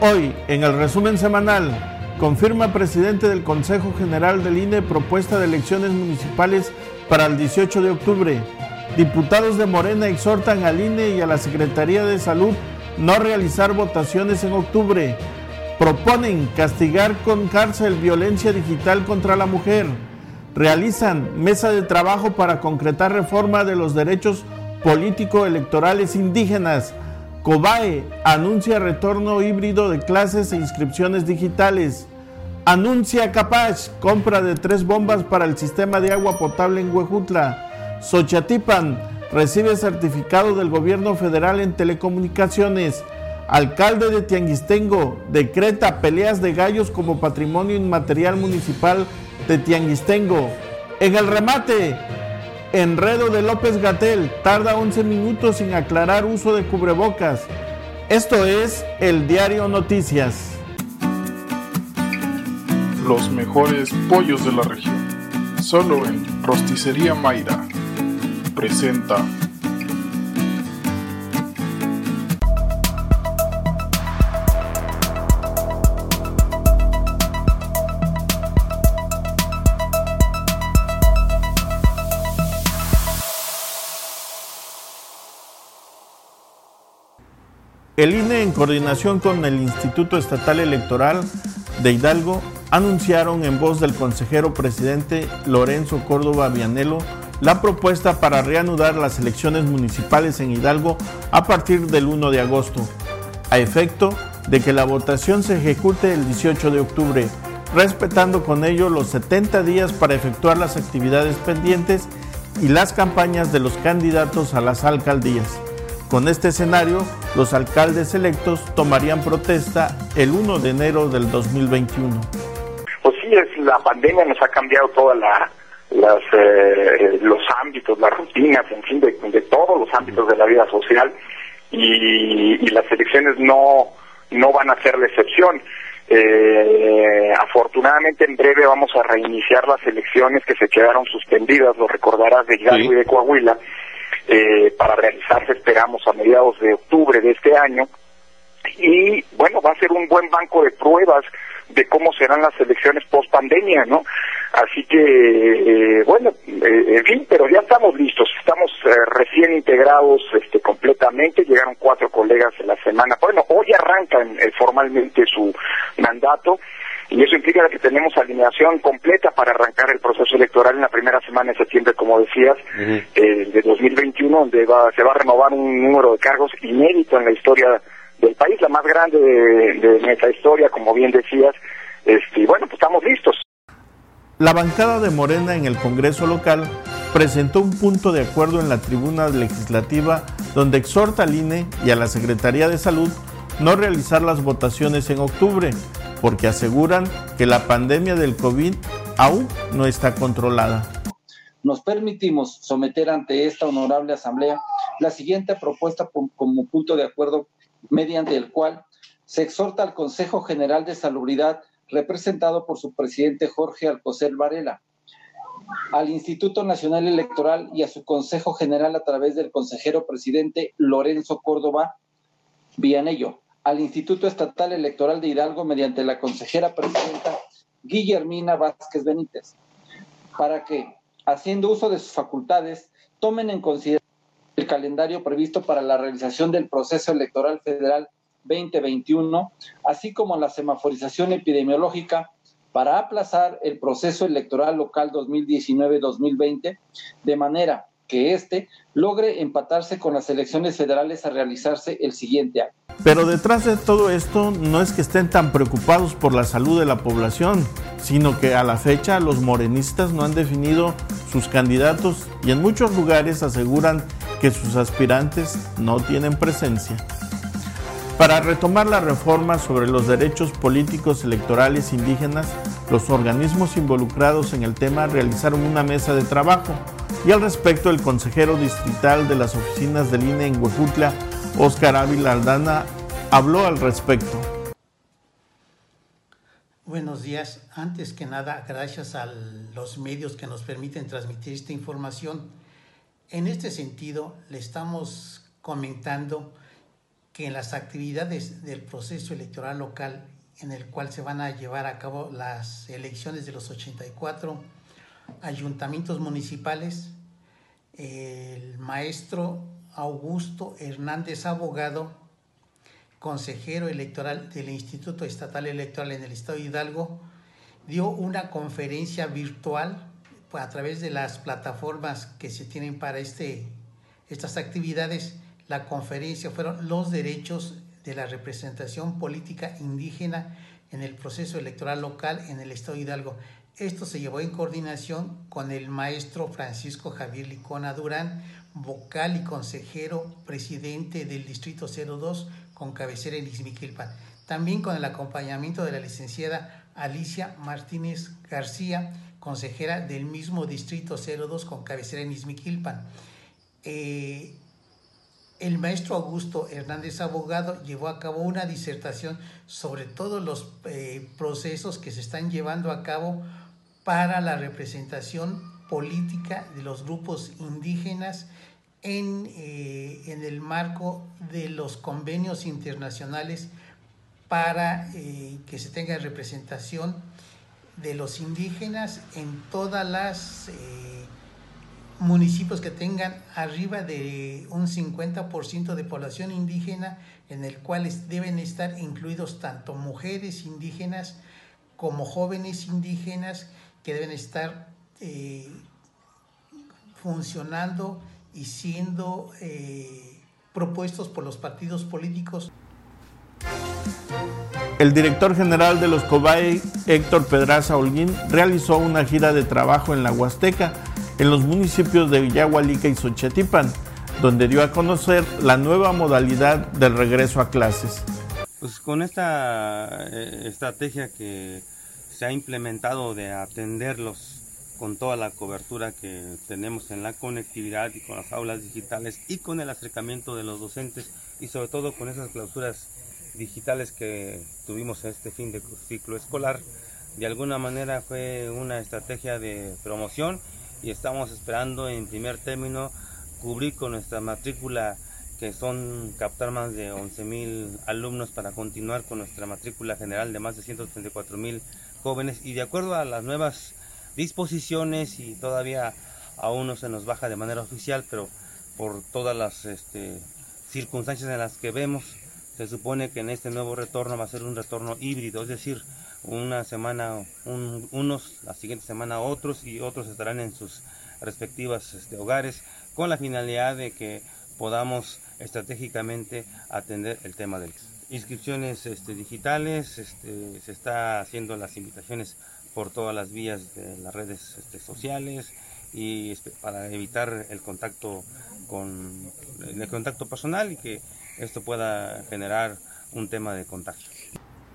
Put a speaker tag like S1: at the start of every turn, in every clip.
S1: Hoy, en el resumen semanal, confirma presidente del Consejo General del INE propuesta de elecciones municipales para el 18 de octubre. Diputados de Morena exhortan al INE y a la Secretaría de Salud no realizar votaciones en octubre. Proponen castigar con cárcel violencia digital contra la mujer. Realizan mesa de trabajo para concretar reforma de los derechos político-electorales indígenas. COBAE anuncia retorno híbrido de clases e inscripciones digitales. Anuncia Capaz compra de tres bombas para el sistema de agua potable en Huejutla. Xochatipan recibe certificado del gobierno federal en telecomunicaciones. Alcalde de Tianguistengo decreta peleas de gallos como patrimonio inmaterial municipal de Tianguistengo. En el remate, enredo de López Gatel tarda 11 minutos sin aclarar uso de cubrebocas. Esto es el Diario Noticias.
S2: Los mejores pollos de la región. Solo en Rosticería Mayra presenta
S1: El INE, en coordinación con el Instituto Estatal Electoral de Hidalgo, anunciaron en voz del consejero presidente Lorenzo Córdoba Vianelo la propuesta para reanudar las elecciones municipales en Hidalgo a partir del 1 de agosto, a efecto de que la votación se ejecute el 18 de octubre, respetando con ello los 70 días para efectuar las actividades pendientes y las campañas de los candidatos a las alcaldías. Con este escenario, los alcaldes electos tomarían protesta el 1 de enero del 2021.
S3: Pues sí, es, la pandemia nos ha cambiado toda la, las, eh, los ámbitos, las rutinas, en fin, de, todos los ámbitos de la vida social y, las elecciones no, no van a ser la excepción. Eh, afortunadamente en breve vamos a reiniciar las elecciones que se quedaron suspendidas, lo recordarás, de Hidalgo y de Coahuila, eh, para realizarse esperamos a mediados de octubre de este año. Y bueno, va a ser un buen banco de pruebas de cómo serán las elecciones post pandemia, ¿no? Así que, eh, bueno, eh, en fin, pero ya estamos listos, estamos eh, recién integrados este, completamente, llegaron cuatro colegas en la semana, bueno, hoy arrancan formalmente su mandato y eso implica que tenemos alineación completa para arrancar el proceso electoral en la primera semana de septiembre, como decías, de 2021, donde va, se va a renovar un número de cargos inédito en la historia del país, la más grande de, de nuestra historia, como bien decías, este, y bueno, pues estamos listos.
S1: La bancada de Morena en el Congreso local presentó un punto de acuerdo en la tribuna legislativa donde exhorta al INE y a la Secretaría de Salud no realizar las votaciones en octubre, porque aseguran que la pandemia del COVID aún no está controlada.
S4: Nos permitimos someter ante esta honorable asamblea la siguiente propuesta como punto de acuerdo mediante el cual se exhorta al Consejo General de Salubridad representado por su presidente Jorge Alcocer Varela, al Instituto Nacional Electoral y a su Consejo General a través del consejero presidente Lorenzo Córdoba Vianello, al Instituto Estatal Electoral de Hidalgo mediante la consejera presidenta Guillermina Vázquez Benítez, para que, haciendo uso de sus facultades, tomen en consideración el calendario previsto para la realización del proceso electoral federal 2021, así como la semaforización epidemiológica para aplazar el proceso electoral local 2019-2020, de manera que éste logre empatarse con las elecciones federales a realizarse el siguiente año.
S1: Pero detrás de todo esto no es que estén tan preocupados por la salud de la población, sino que a la fecha los morenistas no han definido sus candidatos y en muchos lugares aseguran que sus aspirantes no tienen presencia. Para retomar la reforma sobre los derechos políticos electorales indígenas, los organismos involucrados en el tema realizaron una mesa de trabajo y al respecto el consejero distrital de las oficinas del INE en Huejutla, Óscar Ávila Aldana, habló al respecto.
S5: Buenos días. Antes que nada, gracias a los medios que nos permiten transmitir esta información. En este sentido, le estamos comentando que en las actividades del proceso electoral local en el cual se van a llevar a cabo las elecciones de los 84 ayuntamientos municipales, el maestro Augusto Hernández Abogado, consejero electoral del Instituto Estatal Electoral en el Estado de Hidalgo, dio una conferencia virtual a través de las plataformas que se tienen para este, estas actividades. La conferencia fueron los derechos de la representación política indígena en el proceso electoral local en el Estado de Hidalgo. Esto se llevó en coordinación con el maestro Francisco Javier Licona Durán, vocal y consejero presidente del Distrito 02 con cabecera en Ixmiquilpan. También con el acompañamiento de la licenciada Alicia Martínez García, consejera del mismo Distrito 02 con cabecera en Izmiquilpan. Eh, el maestro Augusto Hernández Abogado llevó a cabo una disertación sobre todos los eh, procesos que se están llevando a cabo para la representación política de los grupos indígenas en, eh, en el marco de los convenios internacionales para eh, que se tenga representación de los indígenas en todas las eh, municipios que tengan arriba de un 50% de población indígena, en el cual deben estar incluidos tanto mujeres indígenas como jóvenes indígenas que deben estar eh, funcionando y siendo propuestos por los partidos políticos.
S1: El director general de los COBAE, Héctor Pedraza Holguín, realizó una gira de trabajo en la Huasteca, en los municipios de Villahualica y Xochatipan, donde dio a conocer la nueva modalidad del regreso a clases.
S6: Pues con esta eh, estrategia que se ha implementado de atenderlos con toda la cobertura que tenemos en la conectividad y con las aulas digitales y con el acercamiento de los docentes y sobre todo con esas clausuras digitales que tuvimos este fin de ciclo escolar. De alguna manera fue una estrategia de promoción y estamos esperando en primer término cubrir con nuestra matrícula que son captar más de 11 mil alumnos para continuar con nuestra matrícula general de más de 134 mil jóvenes y de acuerdo a las nuevas disposiciones y todavía aún no se nos baja de manera oficial pero por todas las este, circunstancias en las que vemos se supone que en este nuevo retorno va a ser un retorno híbrido, es decir, una semana unos, la siguiente semana otros y otros estarán en sus respectivas este, hogares con la finalidad de que podamos estratégicamente atender el tema de las inscripciones este, digitales, este, se está haciendo las invitaciones por todas las vías de las redes este, sociales y para evitar el contacto con el contacto personal y que esto pueda generar un tema de contagio.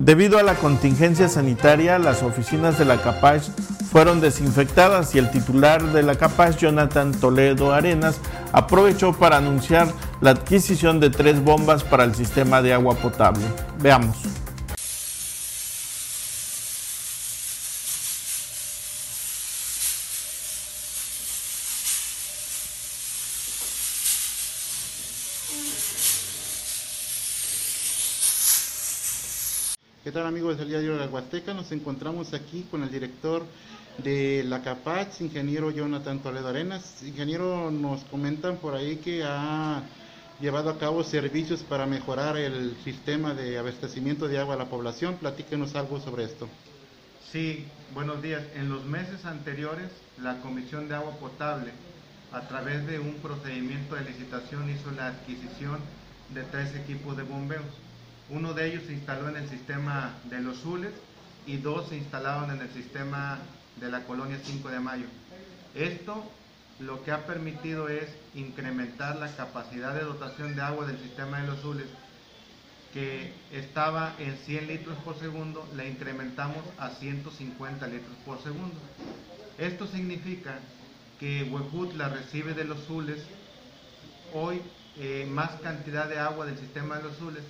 S1: Debido a la contingencia sanitaria, las oficinas de la CAPACH fueron desinfectadas y el titular de la CAPACH, Jonathan Toledo Arenas, aprovechó para anunciar la adquisición de tres bombas para el sistema de agua potable. Veamos.
S7: ¿Qué tal amigos del diario de la Huasteca? Nos encontramos aquí con el director de la CAPACH, ingeniero Jonathan Toledo Arenas. Ingeniero, nos comentan por ahí que ha llevado a cabo servicios para mejorar el sistema de abastecimiento de agua a la población. Platíquenos algo sobre esto.
S8: Sí, buenos días. En los meses anteriores, la Comisión de Agua Potable, a través de un procedimiento de licitación, hizo la adquisición de tres equipos de bombeos uno de ellos se instaló en el sistema de los Zules y dos se instalaron en el sistema de la colonia 5 de Mayo. Esto lo que ha permitido es incrementar la capacidad de dotación de agua del sistema de los Zules, que estaba en 100 litros por segundo, la incrementamos a 150 litros por segundo. Esto significa que la recibe de los Zules hoy eh, más cantidad de agua del sistema de los Zules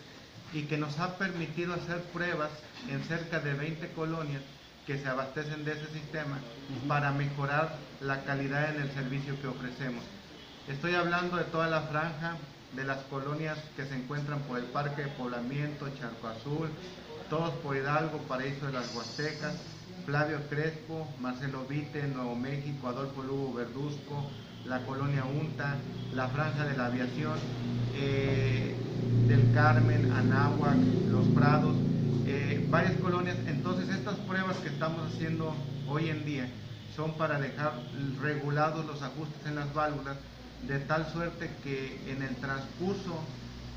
S8: y que nos ha permitido hacer pruebas en cerca de 20 colonias que se abastecen de ese sistema para mejorar la calidad en el servicio que ofrecemos. Estoy hablando de toda la franja de las colonias que se encuentran por el Parque de Poblamiento, Charco Azul, todos por Hidalgo, Paraíso de las Huastecas, Flavio Crespo, Marcelo Vite, Nuevo México, Adolfo Lugo Verduzco, la colonia UNTA, la Franja de la Aviación, eh, del Carmen, Anáhuac, Los Prados, eh, varias colonias. Entonces estas pruebas que estamos haciendo hoy en día son para dejar regulados los ajustes en las válvulas de tal suerte que en el transcurso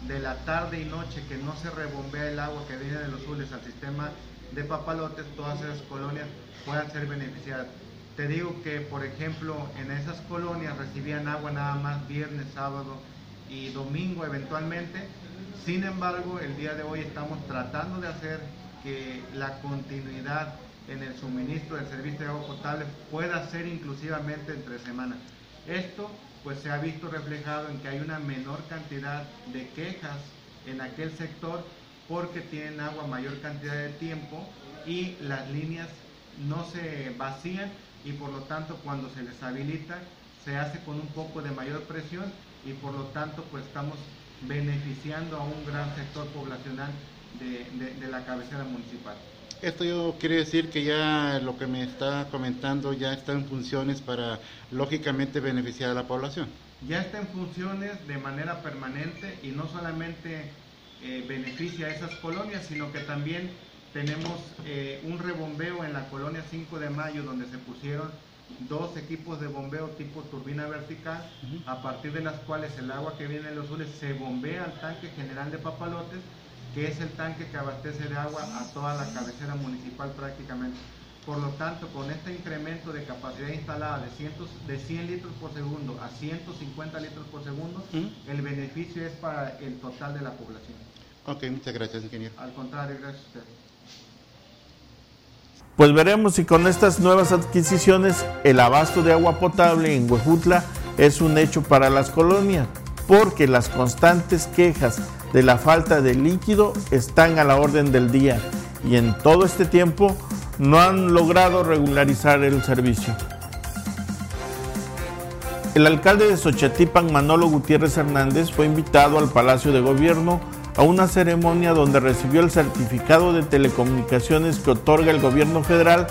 S8: de la tarde y noche que no se rebombea el agua que viene de los zules al sistema de papalotes, todas esas colonias puedan ser beneficiadas. Te digo que, por ejemplo, en esas colonias recibían agua nada más viernes, sábado y domingo eventualmente. Sin embargo, el día de hoy estamos tratando de hacer que la continuidad en el suministro del servicio de agua potable pueda ser inclusivamente entre semanas. Esto pues se ha visto reflejado en que hay una menor cantidad de quejas en aquel sector porque tienen agua mayor cantidad de tiempo y las líneas no se vacían y por lo tanto cuando se les habilita se hace con un poco de mayor presión y por lo tanto pues estamos beneficiando a un gran sector poblacional de, la cabecera municipal.
S7: Esto quiere decir que ya lo que me está comentando ya está en funciones para lógicamente beneficiar a la población.
S8: Ya está en funciones de manera permanente y no solamente eh, beneficia a esas colonias, sino que también tenemos eh, un rebombeo en la colonia 5 de mayo donde se pusieron dos equipos de bombeo tipo turbina vertical, a partir de las cuales el agua que viene de los soles se bombea al tanque general de Papalotes que es el tanque que abastece de agua a toda la cabecera municipal prácticamente. Por lo tanto, con este incremento de capacidad instalada de, cientos, de 100 litros por segundo a 150 litros por segundo, el beneficio es para el total de la población.
S7: Ok, muchas gracias, ingeniero.
S8: Al contrario, gracias a usted.
S1: Pues veremos si con estas nuevas adquisiciones el abasto de agua potable en Huejutla es un hecho para las colonias, porque las constantes quejas de la falta de líquido están a la orden del día y en todo este tiempo no han logrado regularizar el servicio. El alcalde de Xochatipan, Manolo Gutiérrez Hernández, fue invitado al Palacio de Gobierno a una ceremonia donde recibió el certificado de telecomunicaciones que otorga el gobierno federal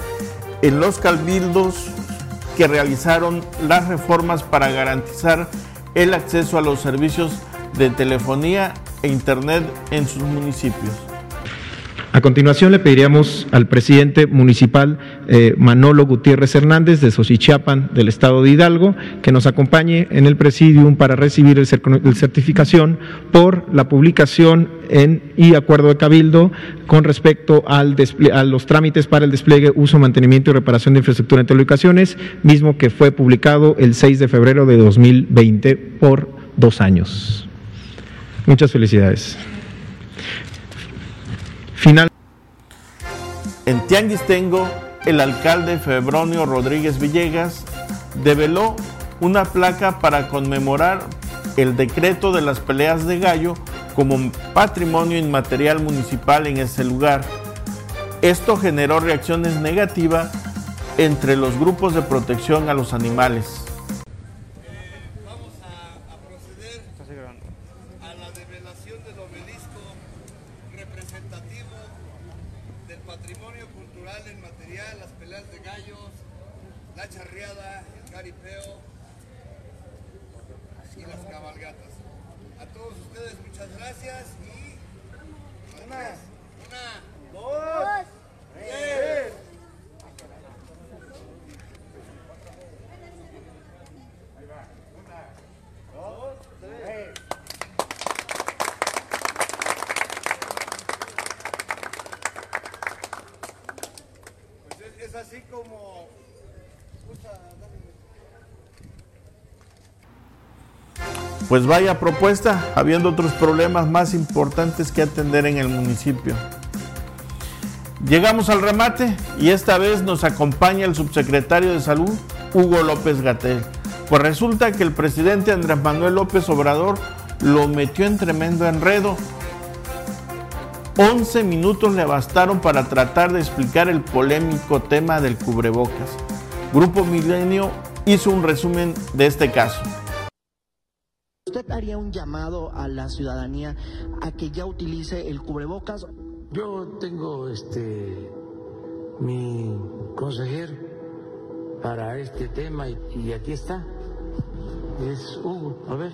S1: en los cabildos que realizaron las reformas para garantizar el acceso a los servicios de telefonía e Internet en sus municipios.
S9: A continuación le pediríamos al presidente municipal eh, Manolo Gutiérrez Hernández de Sosichapan del estado de Hidalgo que nos acompañe en el presidium para recibir el, certificación por la publicación en y acuerdo de cabildo con respecto al a los trámites para el despliegue, uso, mantenimiento y reparación de infraestructura en telecomunicaciones, mismo que fue publicado el 6 de febrero de 2020 por dos años. Muchas felicidades.
S1: Final. En Tianguistengo, el alcalde Febronio Rodríguez Villegas develó una placa para conmemorar el decreto de las peleas de gallo como patrimonio inmaterial municipal en ese lugar. Esto generó reacciones negativas entre los grupos de protección a los animales
S10: representativo del patrimonio cultural en material, las peleas de gallos, la charreada, el caripeo y las cabalgatas. A todos ustedes muchas gracias y... Una, una, dos, tres.
S1: Pues vaya propuesta, habiendo otros problemas más importantes que atender en el municipio. Llegamos al remate y esta vez nos acompaña el subsecretario de Salud, Hugo López Gatel. Pues resulta que el presidente Andrés Manuel López Obrador lo metió en tremendo enredo. 11 minutos le bastaron para tratar de explicar el polémico tema del cubrebocas. Grupo Milenio hizo un resumen de este caso
S11: ¿usted haría un llamado a la ciudadanía a que ya utilice el cubrebocas?
S12: Yo tengo este mi consejero para este tema y, aquí está. Es Hugo, a ver.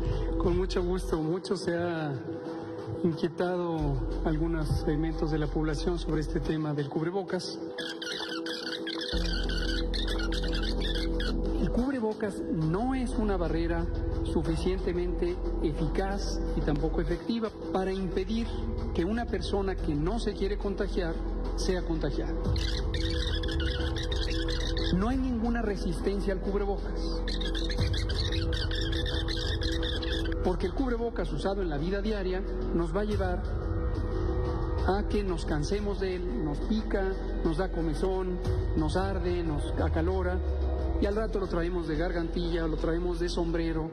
S13: Con mucho gusto, mucho se ha inquietado algunos segmentos de la población sobre este tema del cubrebocas. El cubrebocas no es una barrera suficientemente eficaz y tampoco efectiva para impedir que una persona que no se quiere contagiar sea contagiada. No hay ninguna resistencia al cubrebocas. Porque el cubrebocas usado en la vida diaria nos va a llevar a que nos cansemos de él, nos pica, nos da comezón, nos arde, nos acalora y al rato lo traemos de gargantilla, lo traemos de sombrero.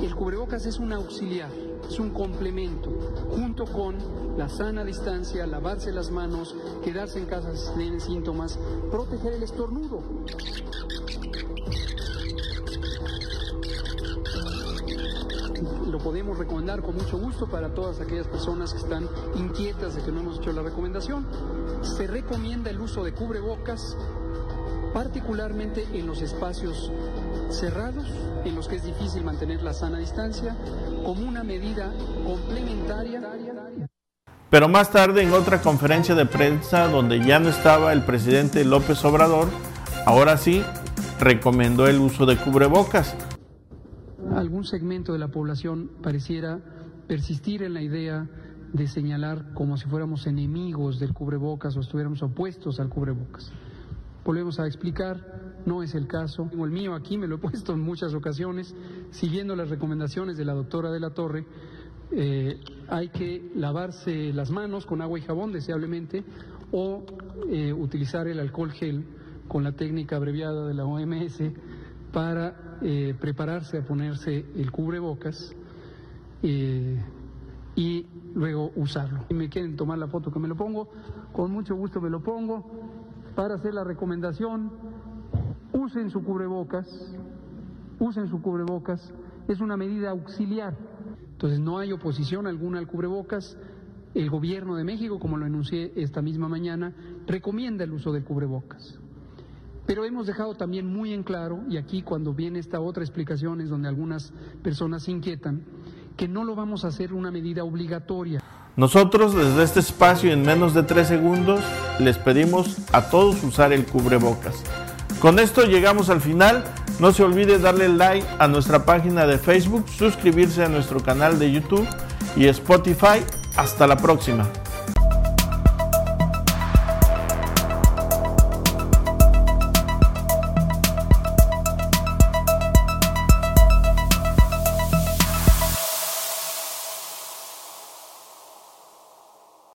S13: El cubrebocas es un auxiliar, es un complemento, junto con la sana distancia, lavarse las manos, quedarse en casa si tienen síntomas, proteger el estornudo. Podemos recomendar con mucho gusto para todas aquellas personas que están inquietas de que no hemos hecho la recomendación. Se recomienda el uso de cubrebocas particularmente en los espacios cerrados, en los que es difícil mantener la sana distancia, como una medida complementaria.
S1: Pero más tarde, en otra conferencia de prensa donde ya no estaba el presidente López Obrador, ahora sí recomendó el uso de cubrebocas.
S13: Algún segmento de la población pareciera persistir en la idea de señalar como si fuéramos enemigos del cubrebocas o estuviéramos opuestos al cubrebocas. Volvemos a explicar, no es el caso. El mío aquí, me lo he puesto en muchas ocasiones, siguiendo las recomendaciones de la doctora de la Torre. Eh, hay que lavarse las manos con agua y jabón, deseablemente, o eh, utilizar el alcohol gel con la técnica abreviada de la OMS para eh, prepararse a ponerse el cubrebocas y luego usarlo. Si me quieren tomar la foto que me lo pongo, con mucho gusto me lo pongo para hacer la recomendación, usen su cubrebocas, usen su cubrebocas, es una medida auxiliar. Entonces no hay oposición alguna al cubrebocas. El gobierno de México, como lo enuncié esta misma mañana, recomienda el uso del cubrebocas. Pero hemos dejado también muy en claro, y aquí cuando viene esta otra explicación es donde algunas personas se inquietan, que no lo vamos a hacer una medida obligatoria.
S1: Nosotros desde este espacio en menos de tres segundos les pedimos a todos usar el cubrebocas. Con esto llegamos al final. No se olvide darle like a nuestra página de Facebook, suscribirse a nuestro canal de YouTube y Spotify. Hasta la próxima.